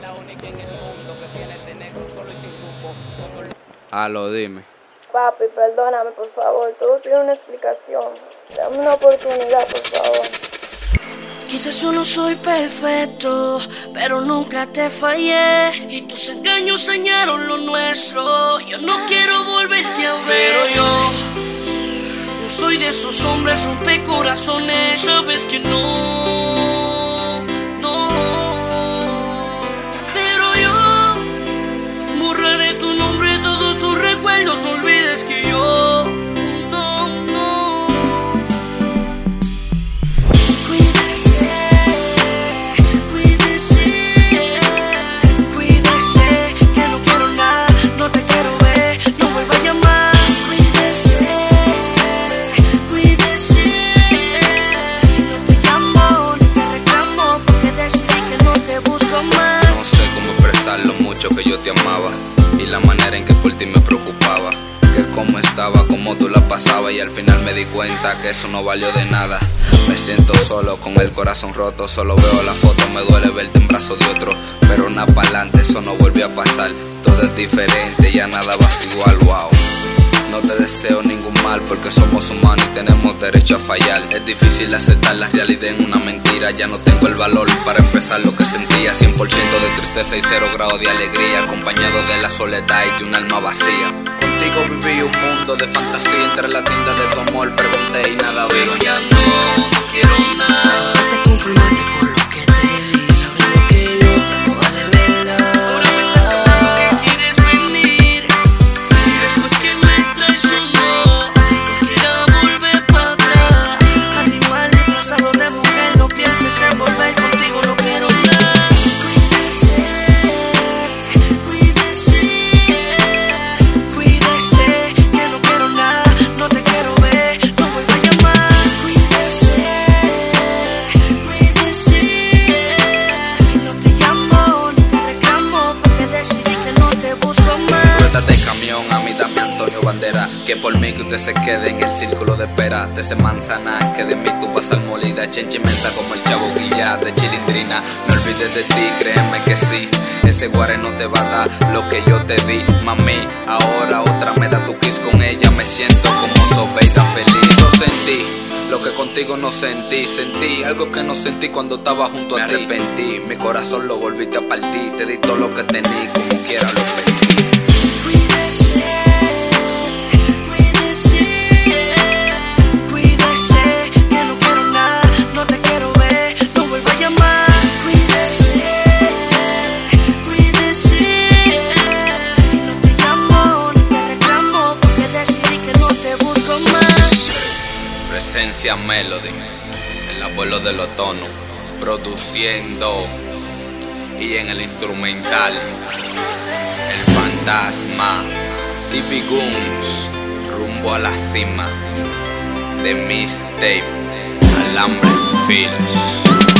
La única en el mundo que tiene este negro solo y sin grupo. Aló, dime. Papi, perdóname, por favor. Todo tiene una explicación. Dame una oportunidad, por favor. Quizás yo no soy perfecto, pero nunca te fallé. Y tus engaños dañaron lo nuestro. Yo no quiero volverte a ver. Pero yo no soy de esos hombres rompecorazones. Sabes que no, No sé cómo expresar lo mucho que yo te amaba y la manera en que por ti me preocupaba. Que cómo estaba, cómo tú la pasabas y al final me di cuenta que eso no valió de nada. Me siento solo con el corazón roto, solo veo la foto, me duele verte en brazo de otro. Pero nada para adelante, eso no volvió a pasar. Todo es diferente, ya nada va a igual, wow. No te deseo ningún mal porque somos humanos y tenemos derecho a fallar. Es difícil aceptar la realidad en una mentira. Ya no tengo el valor para empezar lo que sentía. 100% de tristeza y cero grado de alegría. Acompañado de la soledad y de un alma vacía. Contigo viví un mundo de fantasía. Entre la tienda de tu amor pregunté y nada vi. Ya no, Que por mí que usted se quede en el círculo de espera. De ese manzana, que de mí tú vas al molida. Chencha inmensa como el chavo guilla de chilindrina. No olvides de ti, créeme que sí. Ese guare no te va a dar lo que yo te di, mami. Ahora otra me da tu kiss con ella. Me siento como sobeida feliz. Yo sentí lo que contigo no sentí. Sentí algo que no sentí cuando estaba junto a ti. Me arrepentí, mi corazón lo volviste a partir. Te di todo lo que tení, como quiera lo perdí. Presencia Melody, el abuelo del otono, produciendo y en el instrumental, el fantasma, Tippy Goons, rumbo a la cima de Miss Dave, Alambre Filch.